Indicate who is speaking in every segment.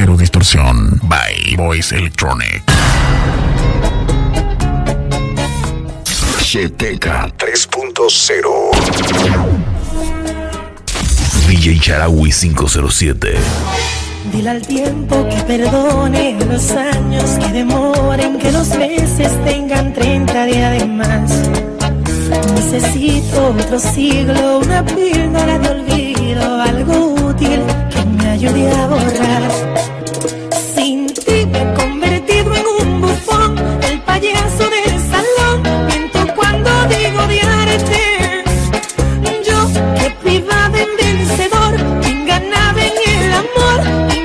Speaker 1: Cero distorsión. By Voice Electronic. GTK 3.0. DJ Charawi 507.
Speaker 2: Dile al tiempo que perdone los años que demoren, que los meses tengan 30 días de más. Necesito otro siglo, una píldora de olvido, algo útil que me ayude a borrar. Sin ti me he convertido en un bufón, el payaso del salón. Miento cuando digo odiarte. Yo que privada en vencedor, quien ganaba en el amor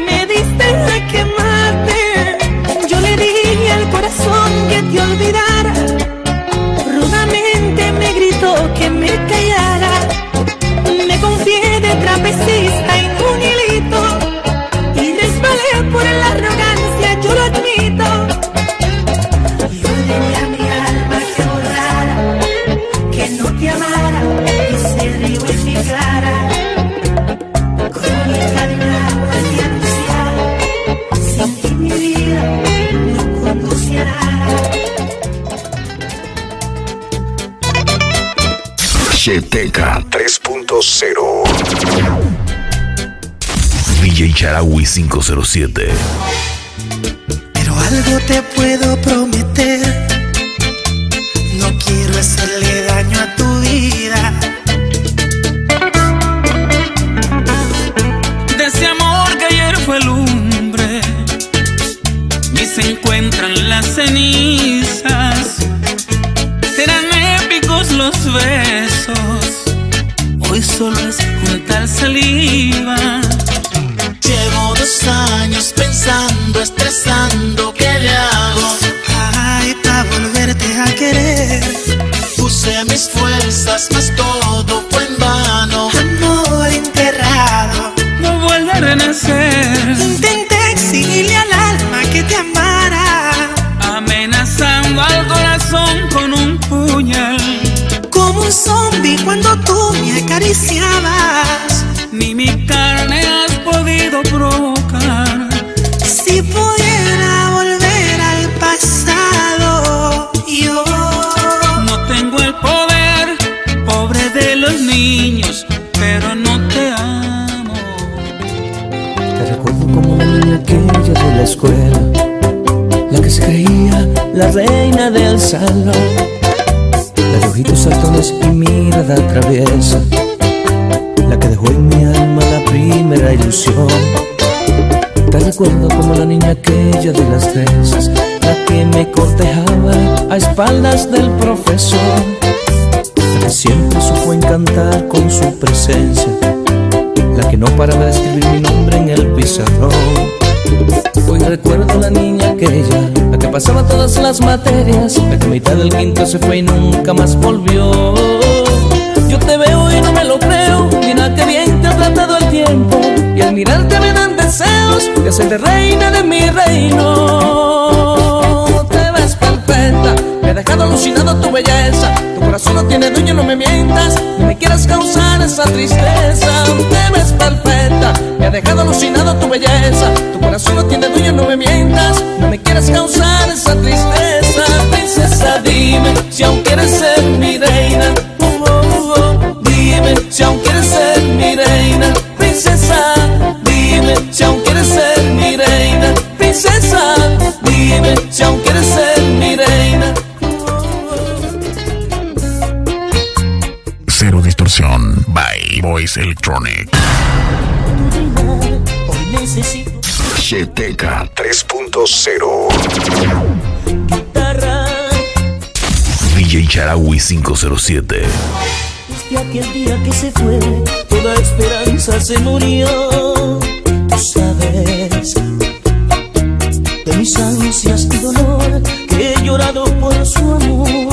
Speaker 1: Charawi 507.
Speaker 2: Pero algo te puedo prometer. No quiero hacerle cuando tú me acariciabas.
Speaker 3: Ni mi carne has podido provocar.
Speaker 2: Si pudiera volver al pasado, yo.
Speaker 3: No tengo el poder, pobre de los niños, pero no te amo.
Speaker 4: Te recuerdo como la niña aquella de la escuela, la que se creía la reina del salón, ojitos saltones y mirada traviesa, la que dejó en mi alma la primera ilusión. Te recuerdo como la niña aquella de las trenzas, la que me cortejaba a espaldas del profesor, la que siempre supo encantar con su presencia la que no paraba de escribir mi nombre en el pizarrón. Hoy recuerdo la niña aquella, la que pasaba todas las materias, la mitad del quinto se fue y nunca más volvió. Yo te veo y no me lo creo, mira que bien te ha tratado el tiempo, y al mirarte me dan deseos de hacerte reina de mi reino. Te ves perfecta, ha dejado alucinado tu belleza, tu corazón no tiene dueño, no me mientas, ni me quieras causar esa tristeza. Te ves perfecta, me ha dejado alucinado tu belleza, tu corazón no tiene dueño, no me mientas, no me quieras causar esa tristeza. Princesa, dime si aún quieres ser mi reina. Oh, oh, oh. Dime si aún quieres ser mi reina, princesa. Dime si aún quieres ser mi reina, princesa. Dime si aún quieres
Speaker 1: Voice Electronic.
Speaker 2: Hoy necesito
Speaker 1: GTK 3.0.
Speaker 2: guitarra.
Speaker 1: DJ Charawi 507.
Speaker 2: Desde aquel día que se fue, toda esperanza se murió. Tú sabes de mis ansias y dolor que he llorado por su amor.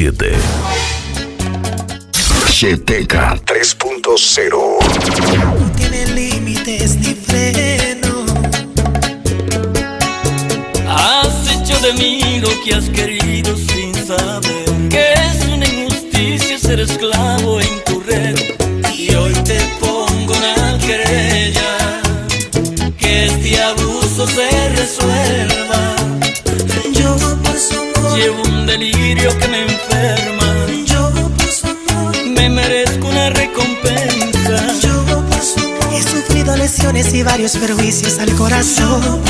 Speaker 1: 507. Cheteca 3.0.
Speaker 2: No tiene límites ni freno.
Speaker 5: Has hecho de mí lo que has querido sin saber que es una injusticia ser esclavo
Speaker 2: lesiones y varios perjuicios al corazón.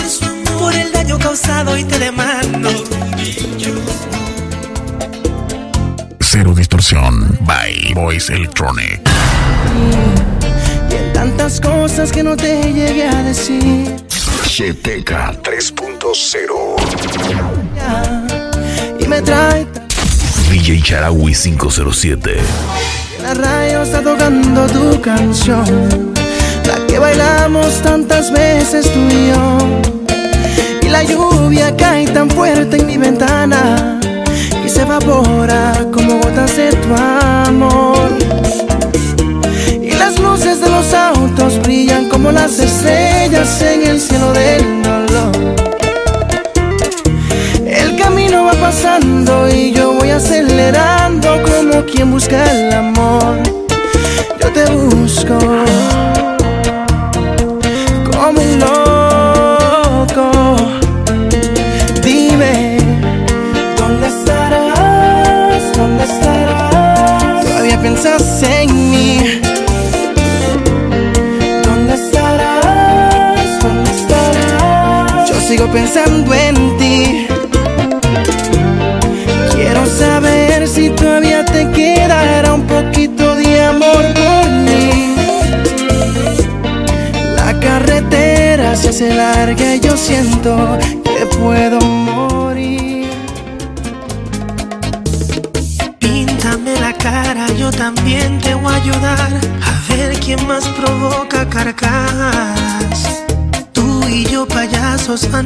Speaker 2: por el daño causado y te demando.
Speaker 1: Cero distorsión. By Voice Electronic.
Speaker 6: Y en tantas cosas que no te llegué a decir.
Speaker 1: Cheteca 3.0.
Speaker 6: Y me trae
Speaker 1: DJ Charawi 507.
Speaker 6: La radio está tocando tu canción, la que bailamos tantas veces tú y yo. Y la lluvia cae tan fuerte en mi ventana y se evapora como gotas de tu amor.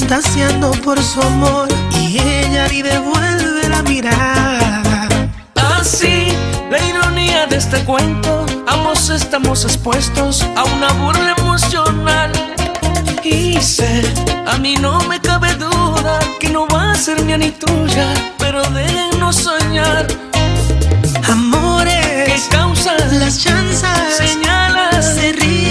Speaker 2: Payasos fantaseando por su amor y ella ni devuelve la mirada.
Speaker 5: Así, la ironía de este cuento, ambos estamos expuestos a una burla emocional. Y sé, a mí no me cabe duda que no va a ser mía ni tuya, pero déjenos soñar. ¿Qué
Speaker 2: Amores,
Speaker 5: causa
Speaker 2: las chanzas
Speaker 5: señalas?
Speaker 2: se ríen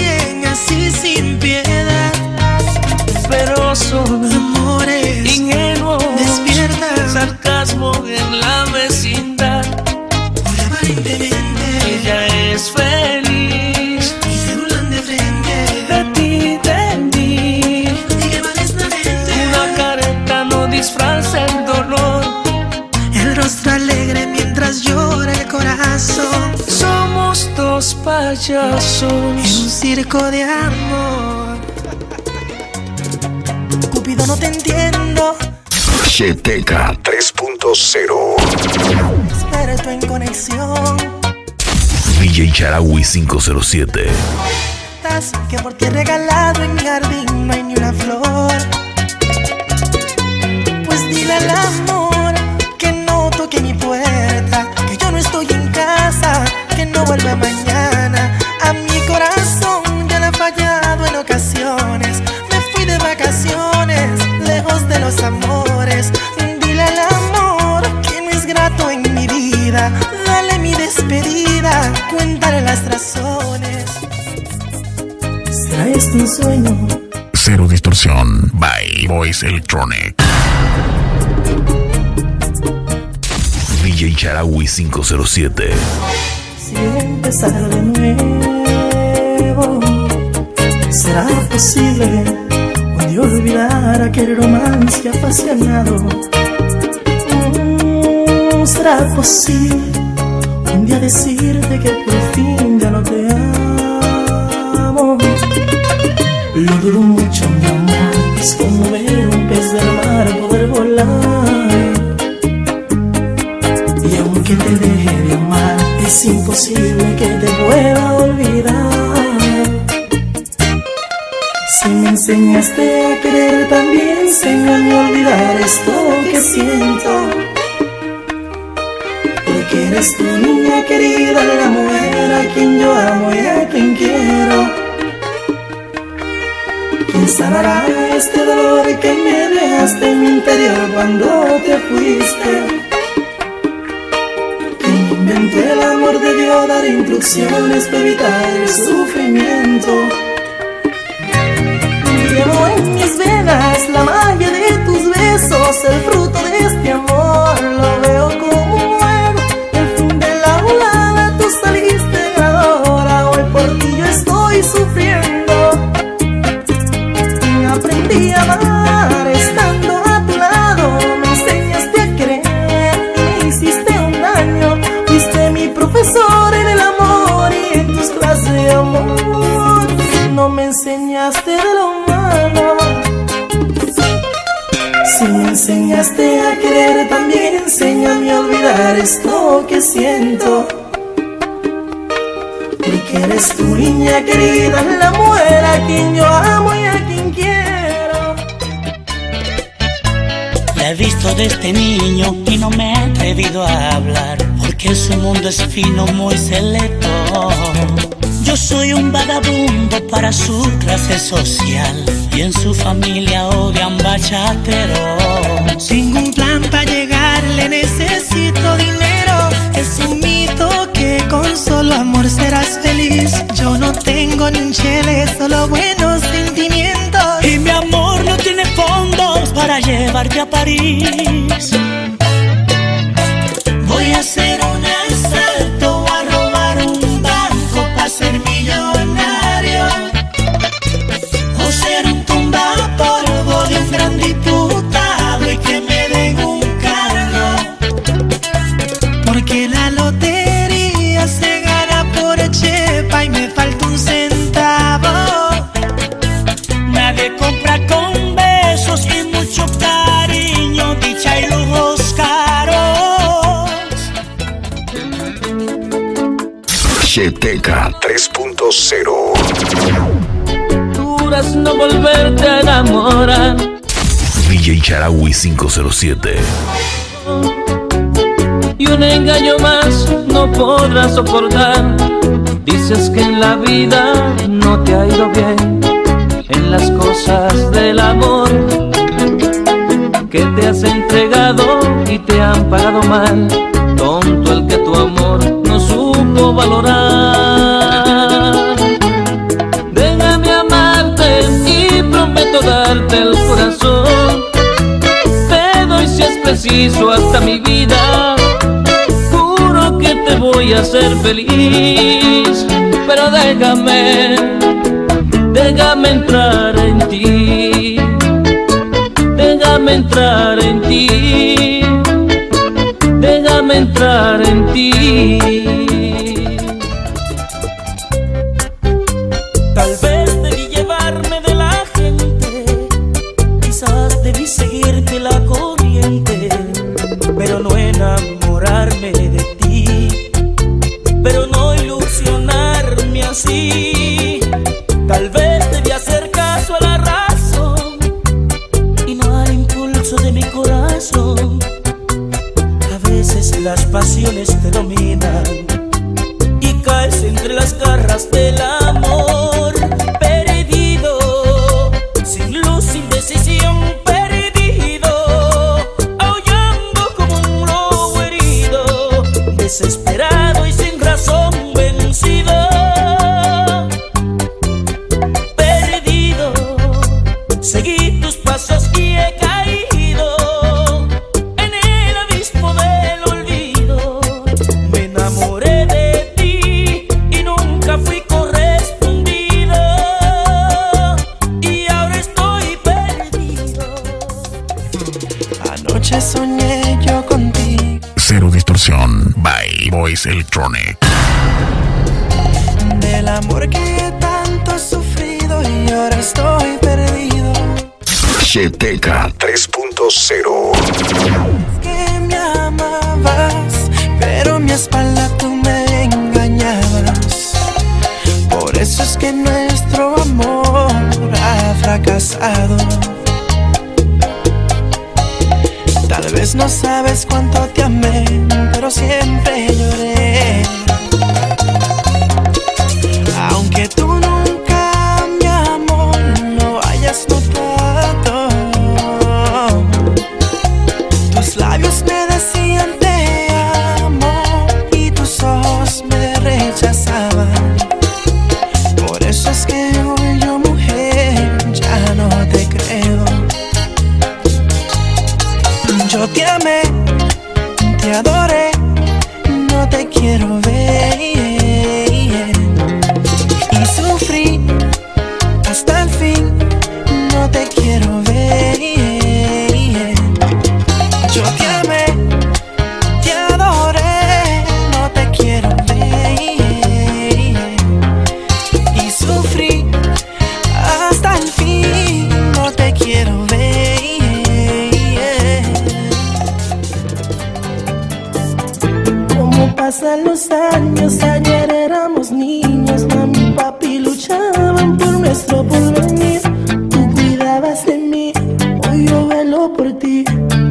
Speaker 5: dos
Speaker 2: En
Speaker 5: payasos.
Speaker 2: un circo de amor. Cupido, no te entiendo.
Speaker 1: Cheteca 3.0.
Speaker 2: Experto en conexión.
Speaker 1: DJ Charawi 507.
Speaker 2: Estás que por ti he regalado en mi jardín no hay ni una flor. Pues dile al amor que no toque mi puerta, que yo no estoy en casa, que no vuelva mañana. Cuéntale las razones. ¿Será este un sueño?
Speaker 1: Cero distorsión. By Voice Electronic. DJ Charawi 507.
Speaker 2: Si empezar de nuevo, ¿Será posible un día olvidar aquel romance apasionado? Mm, ¿Será posible un día decirte que es como ver un pez del mar poder volar. Y aunque te deje de amar, es imposible que te pueda olvidar. Si me enseñaste a querer, también enséñame a olvidar esto que siento. Porque eres tu niña querida, la mujer a quien yo amo y a quien quiero. ¿Quién sanará este dolor que me dejaste en mi interior cuando te fuiste? ¿Quién inventó el amor de Dios dar instrucciones para evitar el sufrimiento? Llevo en mis venas la magia de tus besos, el fruto de este amor. Lo veo olvidar esto que siento. Porque eres tu niña querida, la mujer a quien yo amo y a quien quiero.
Speaker 7: La he visto de este niño y no me he atrevido a hablar, porque su mundo es fino, muy selecto. Yo soy un vagabundo para su clase social y en su familia odian bachateros.
Speaker 2: Tengo un plan para llegarle, necesito dinero. Es un mito que con solo amor serás feliz. Yo no tengo ni un chele, solo buenos sentimientos.
Speaker 7: Y mi amor no tiene fondos para llevarte a París. Voy a hacer
Speaker 1: Cheteca 3.0.
Speaker 5: Juras no volverte a enamorar.
Speaker 1: DJ Charawi 507.
Speaker 5: y un engaño más no podrás soportar. Dices que en la vida no te ha ido bien, en las cosas del amor, que te has entregado y te han pagado mal. Tonto el que tu amor no supo valorar. Preciso hasta mi vida. Juro que te voy a hacer feliz. Pero déjame, déjame entrar en ti. Déjame entrar en ti. Déjame entrar en ti. Pasiones te dominan y caes entre las garras del amor.
Speaker 2: 3.0. Es que me amabas, pero mi espalda tú me engañabas. Por eso es que nuestro amor ha fracasado. Tal vez no sabes cuánto te amé, pero siempre lloré. nuestro porvenir. Tú cuidabas de mí, hoy yo velo por ti.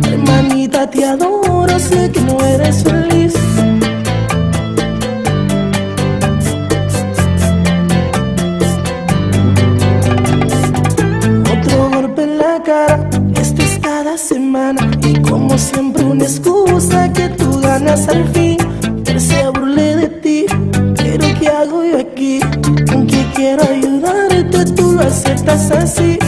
Speaker 2: Hermanita, te adoro, sé que no eres feliz. Tá Santa Sansi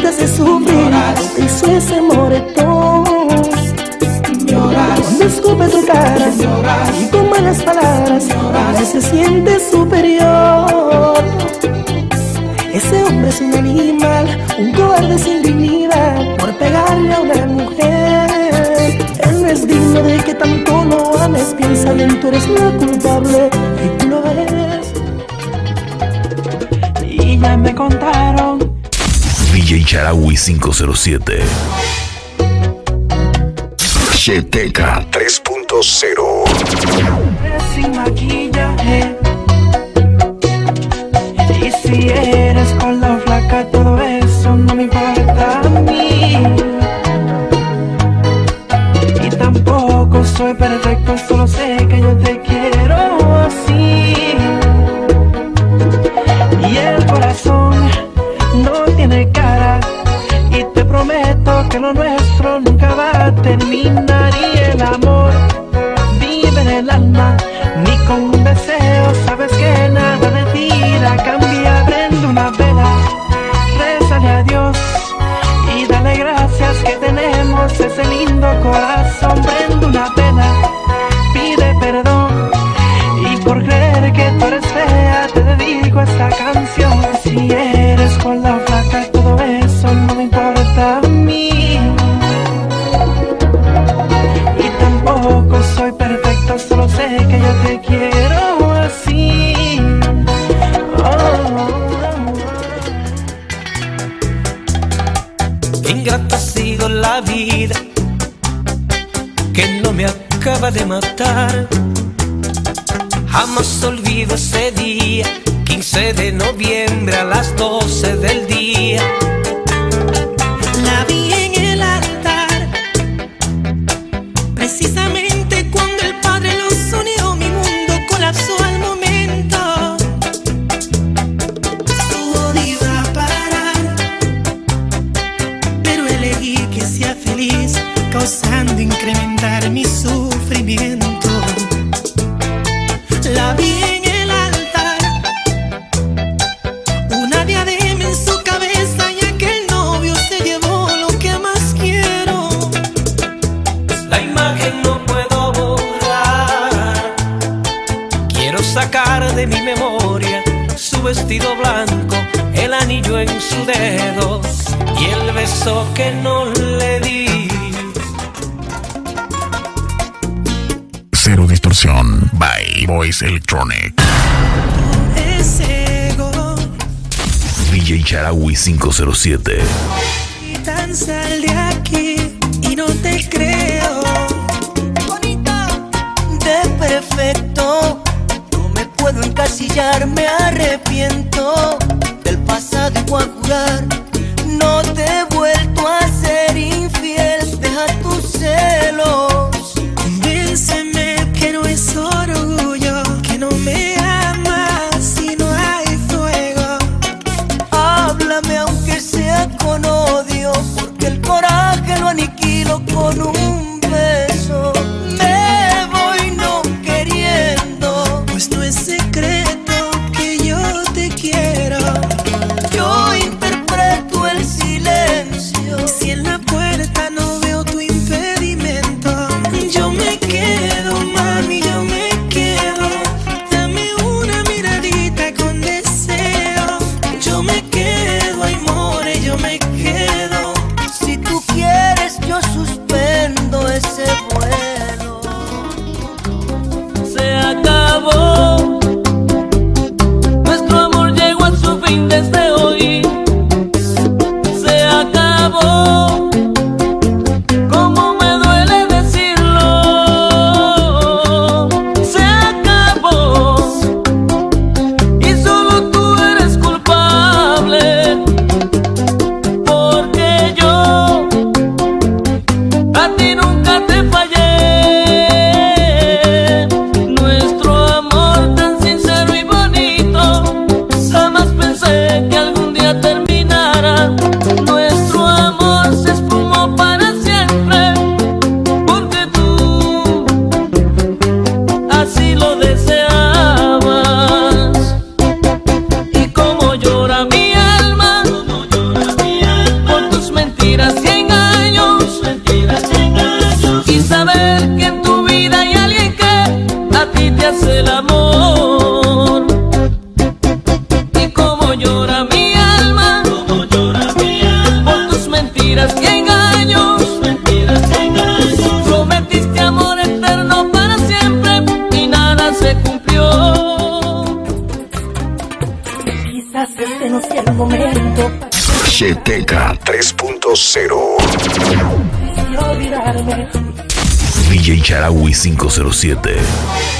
Speaker 2: te hace sufrir Eso es moretón Lloras. Cuando escupes tu cara Lloras. Y con malas palabras Lloras. A veces sientes superior. Ese hombre es un animal Un cobarde sin dignidad Por pegarle a una mujer. Él no es digno de que tanto lo ames Piensa bien, tú eres la culpable.
Speaker 1: Chedraui 507. Cheteca 3.0
Speaker 2: ese lindo corazón.
Speaker 5: vestido blanco, el anillo en su dedo y el beso que no le di.
Speaker 1: Cero distorsión by Voice Electronic.
Speaker 8: DJ Charawi 507.
Speaker 2: Y tan sal de aquí y no te
Speaker 9: crees. encasillar, me arrepiento del pasado y voy a jurar
Speaker 8: Sarawi 507.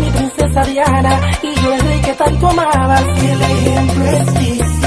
Speaker 2: mi princesa Diana y yo el rey que tanto amabas. El ejemplo es.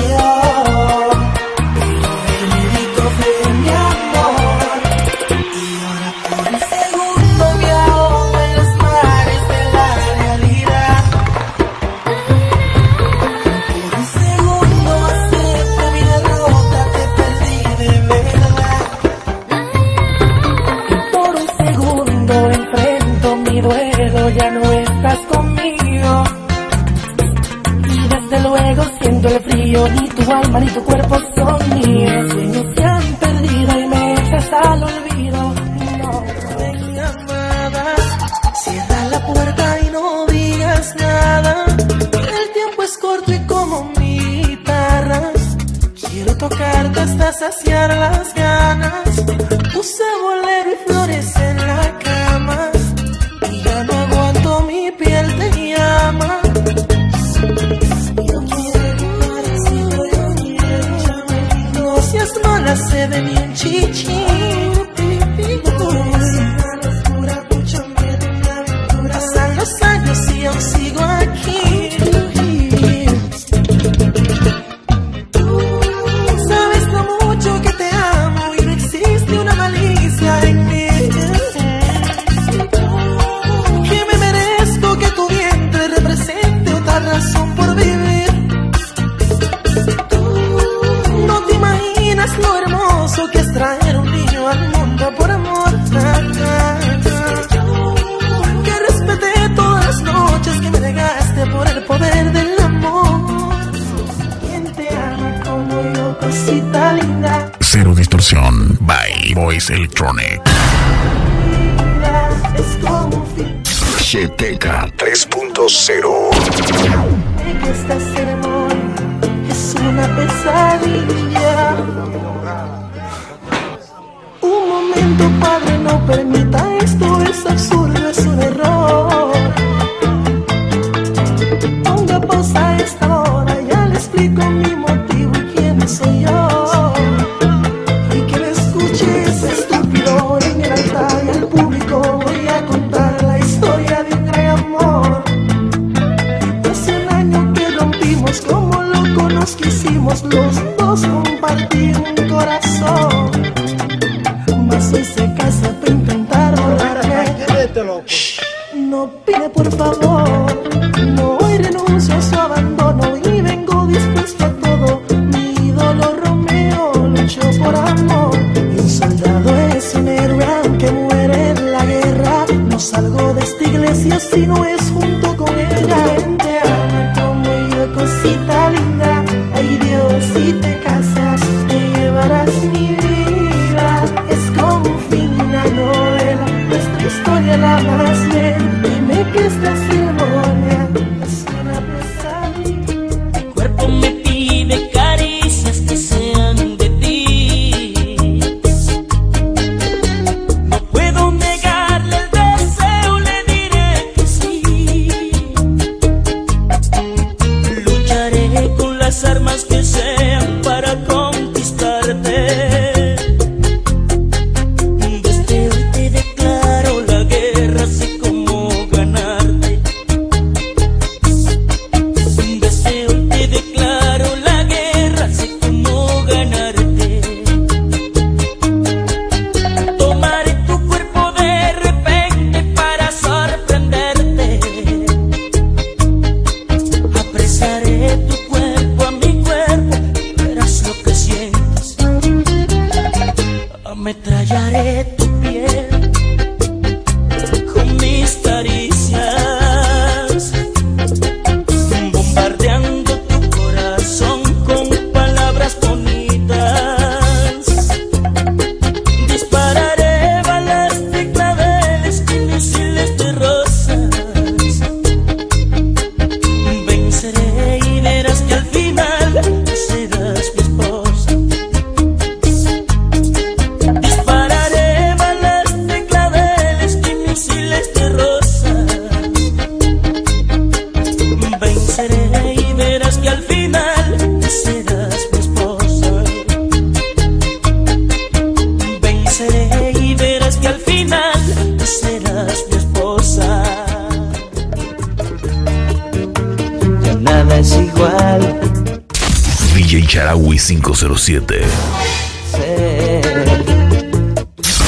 Speaker 8: Rawi 507.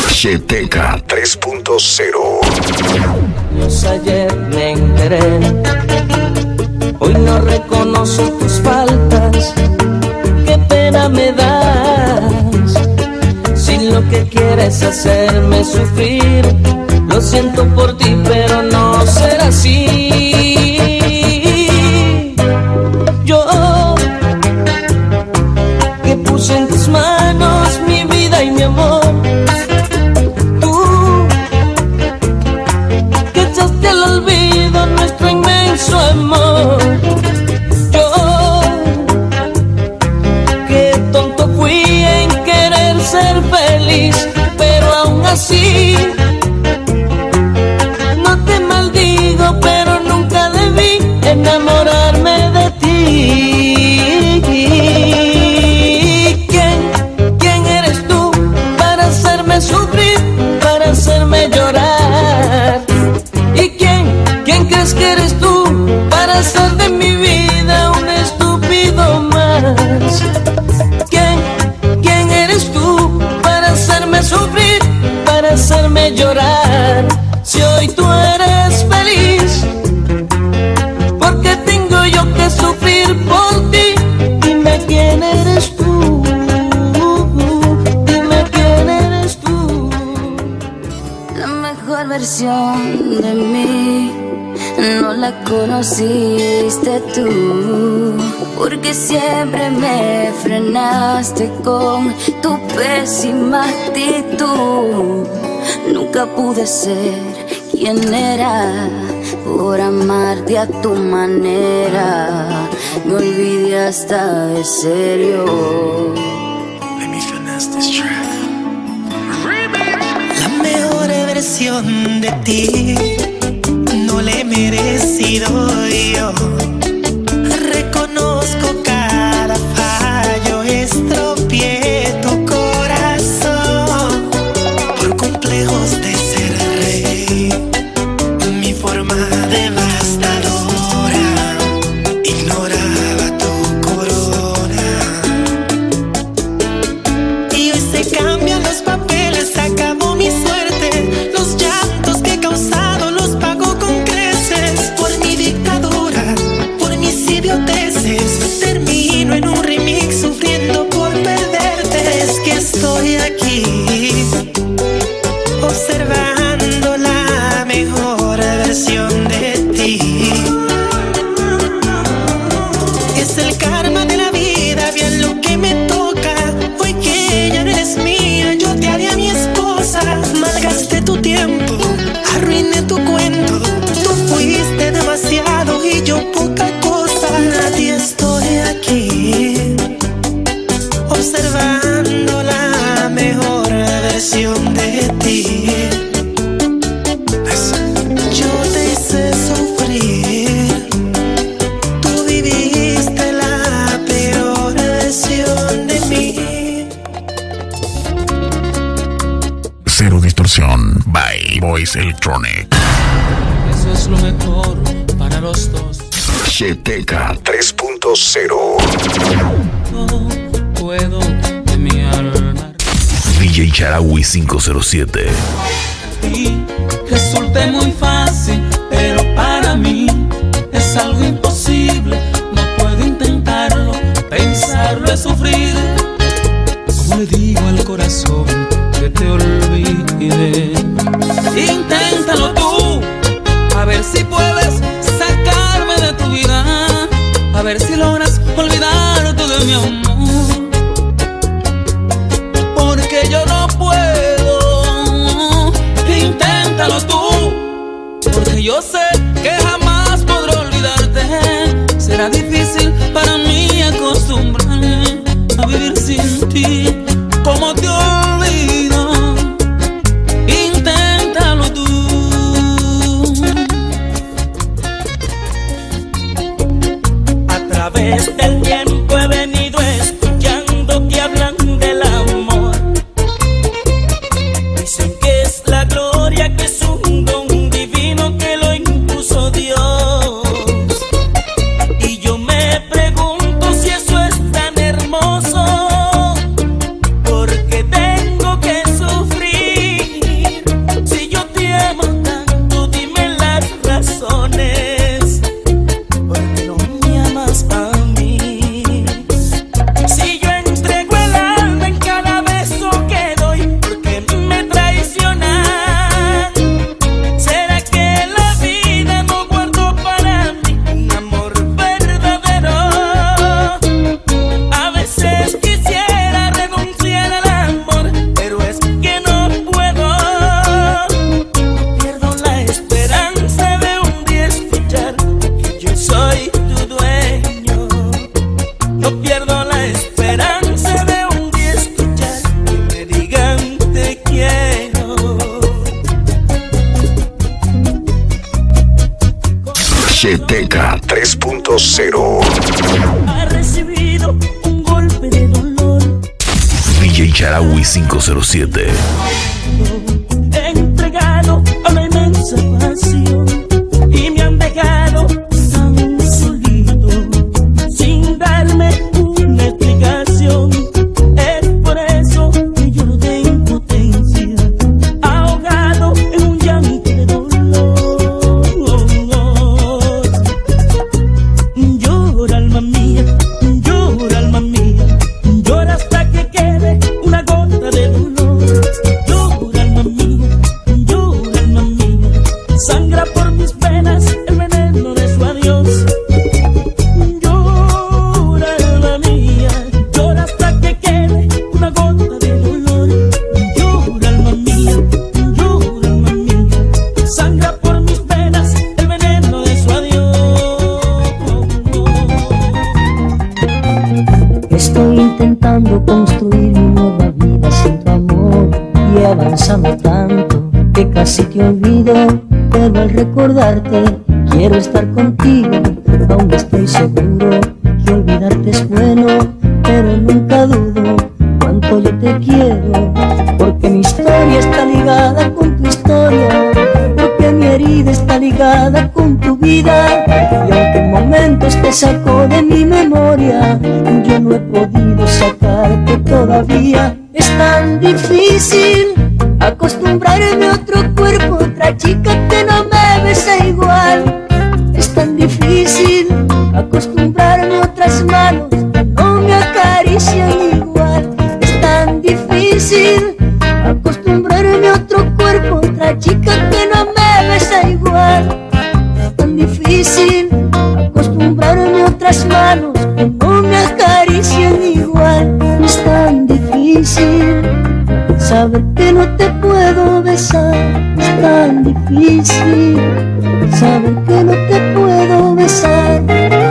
Speaker 8: Cheteca 3.0
Speaker 10: Ayer me enteré. Hoy no reconozco tus faltas. Qué pena me das. Si lo que quieres hacerme sufrir. Lo siento por ti pero no será así.
Speaker 11: conociste tú, porque siempre me frenaste con tu pésima actitud. Nunca pude ser quien era por amarte a tu manera. Me olvidé hasta de serio.
Speaker 2: La mejor versión de ti y doy yo.
Speaker 12: Voice Electronic.
Speaker 3: Eso es lo mejor para los dos.
Speaker 1: Cheteca 3.0.
Speaker 3: No puedo de mi alma.
Speaker 1: DJ Charawi 507.
Speaker 3: Y resulte muy fácil, pero para mí es algo imposible. No puedo intentarlo, pensarlo es sufrir. ¿Cómo le digo al corazón que te olvide? Inténtalo tú, a ver si puedes sacarme de tu vida, a ver si
Speaker 5: lo través del tiempo.
Speaker 1: Cheteca 3.0.
Speaker 5: Ha recibido un golpe de dolor.
Speaker 1: DJ Charawi 507.
Speaker 9: Entregar casi te olvido, pero al recordarte. Quiero estar contigo, aún estoy seguro. Que olvidarte es bueno, pero nunca dudo cuánto yo te quiero, porque mi historia está ligada con tu historia, porque mi herida está ligada con tu vida, y aunque en momentos te sacó de mi memoria, yo no he podido sacarte todavía. Es tan difícil acostumbrarme a otro cuerpo, otra chica que no me besa igual. Es tan difícil acostumbrarme a otras manos que no me acarician igual. Es tan difícil acostumbrarme a otro cuerpo, otra chica que no me besa igual. Es tan difícil acostumbrarme a otras manos que no me acarician igual. Es tan difícil saber que no te besar. Es tan difícil saber que no te puedo besar.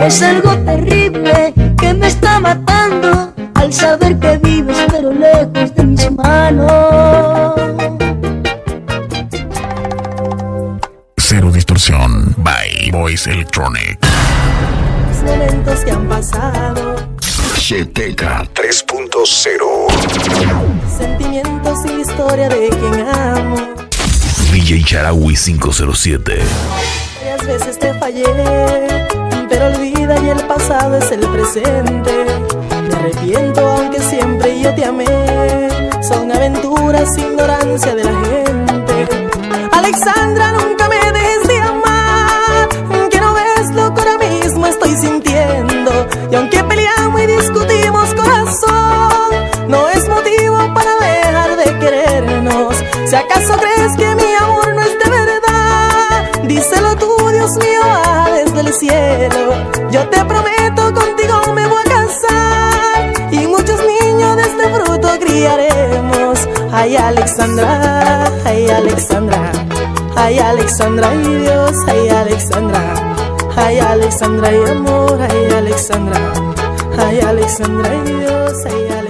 Speaker 9: Es algo terrible que me está matando al saber que vives pero lejos de mis manos.
Speaker 13: Cero distorsión. By Voice Electronic.
Speaker 2: Los momentos que han pasado,
Speaker 1: Cheteca 3.0.
Speaker 2: sentimientos y historia de quien amo.
Speaker 1: DJ Charawi 507.
Speaker 2: Varias veces te fallé, pero olvida y el pasado es el presente. Me arrepiento aunque siempre yo te amé. Son aventuras, ignorancia de la gente. Alexandra, nunca me Dios mío, baja desde el cielo. Yo te prometo, contigo me voy a casar. Y muchos niños de este fruto criaremos. Ay, Alexandra, ay, Alexandra. Ay, Alexandra, ay, Dios, ay, Alexandra. Ay, Alexandra, ay, amor, ay, Alexandra. Ay, Alexandra, ay, Dios, ay, Alexandra.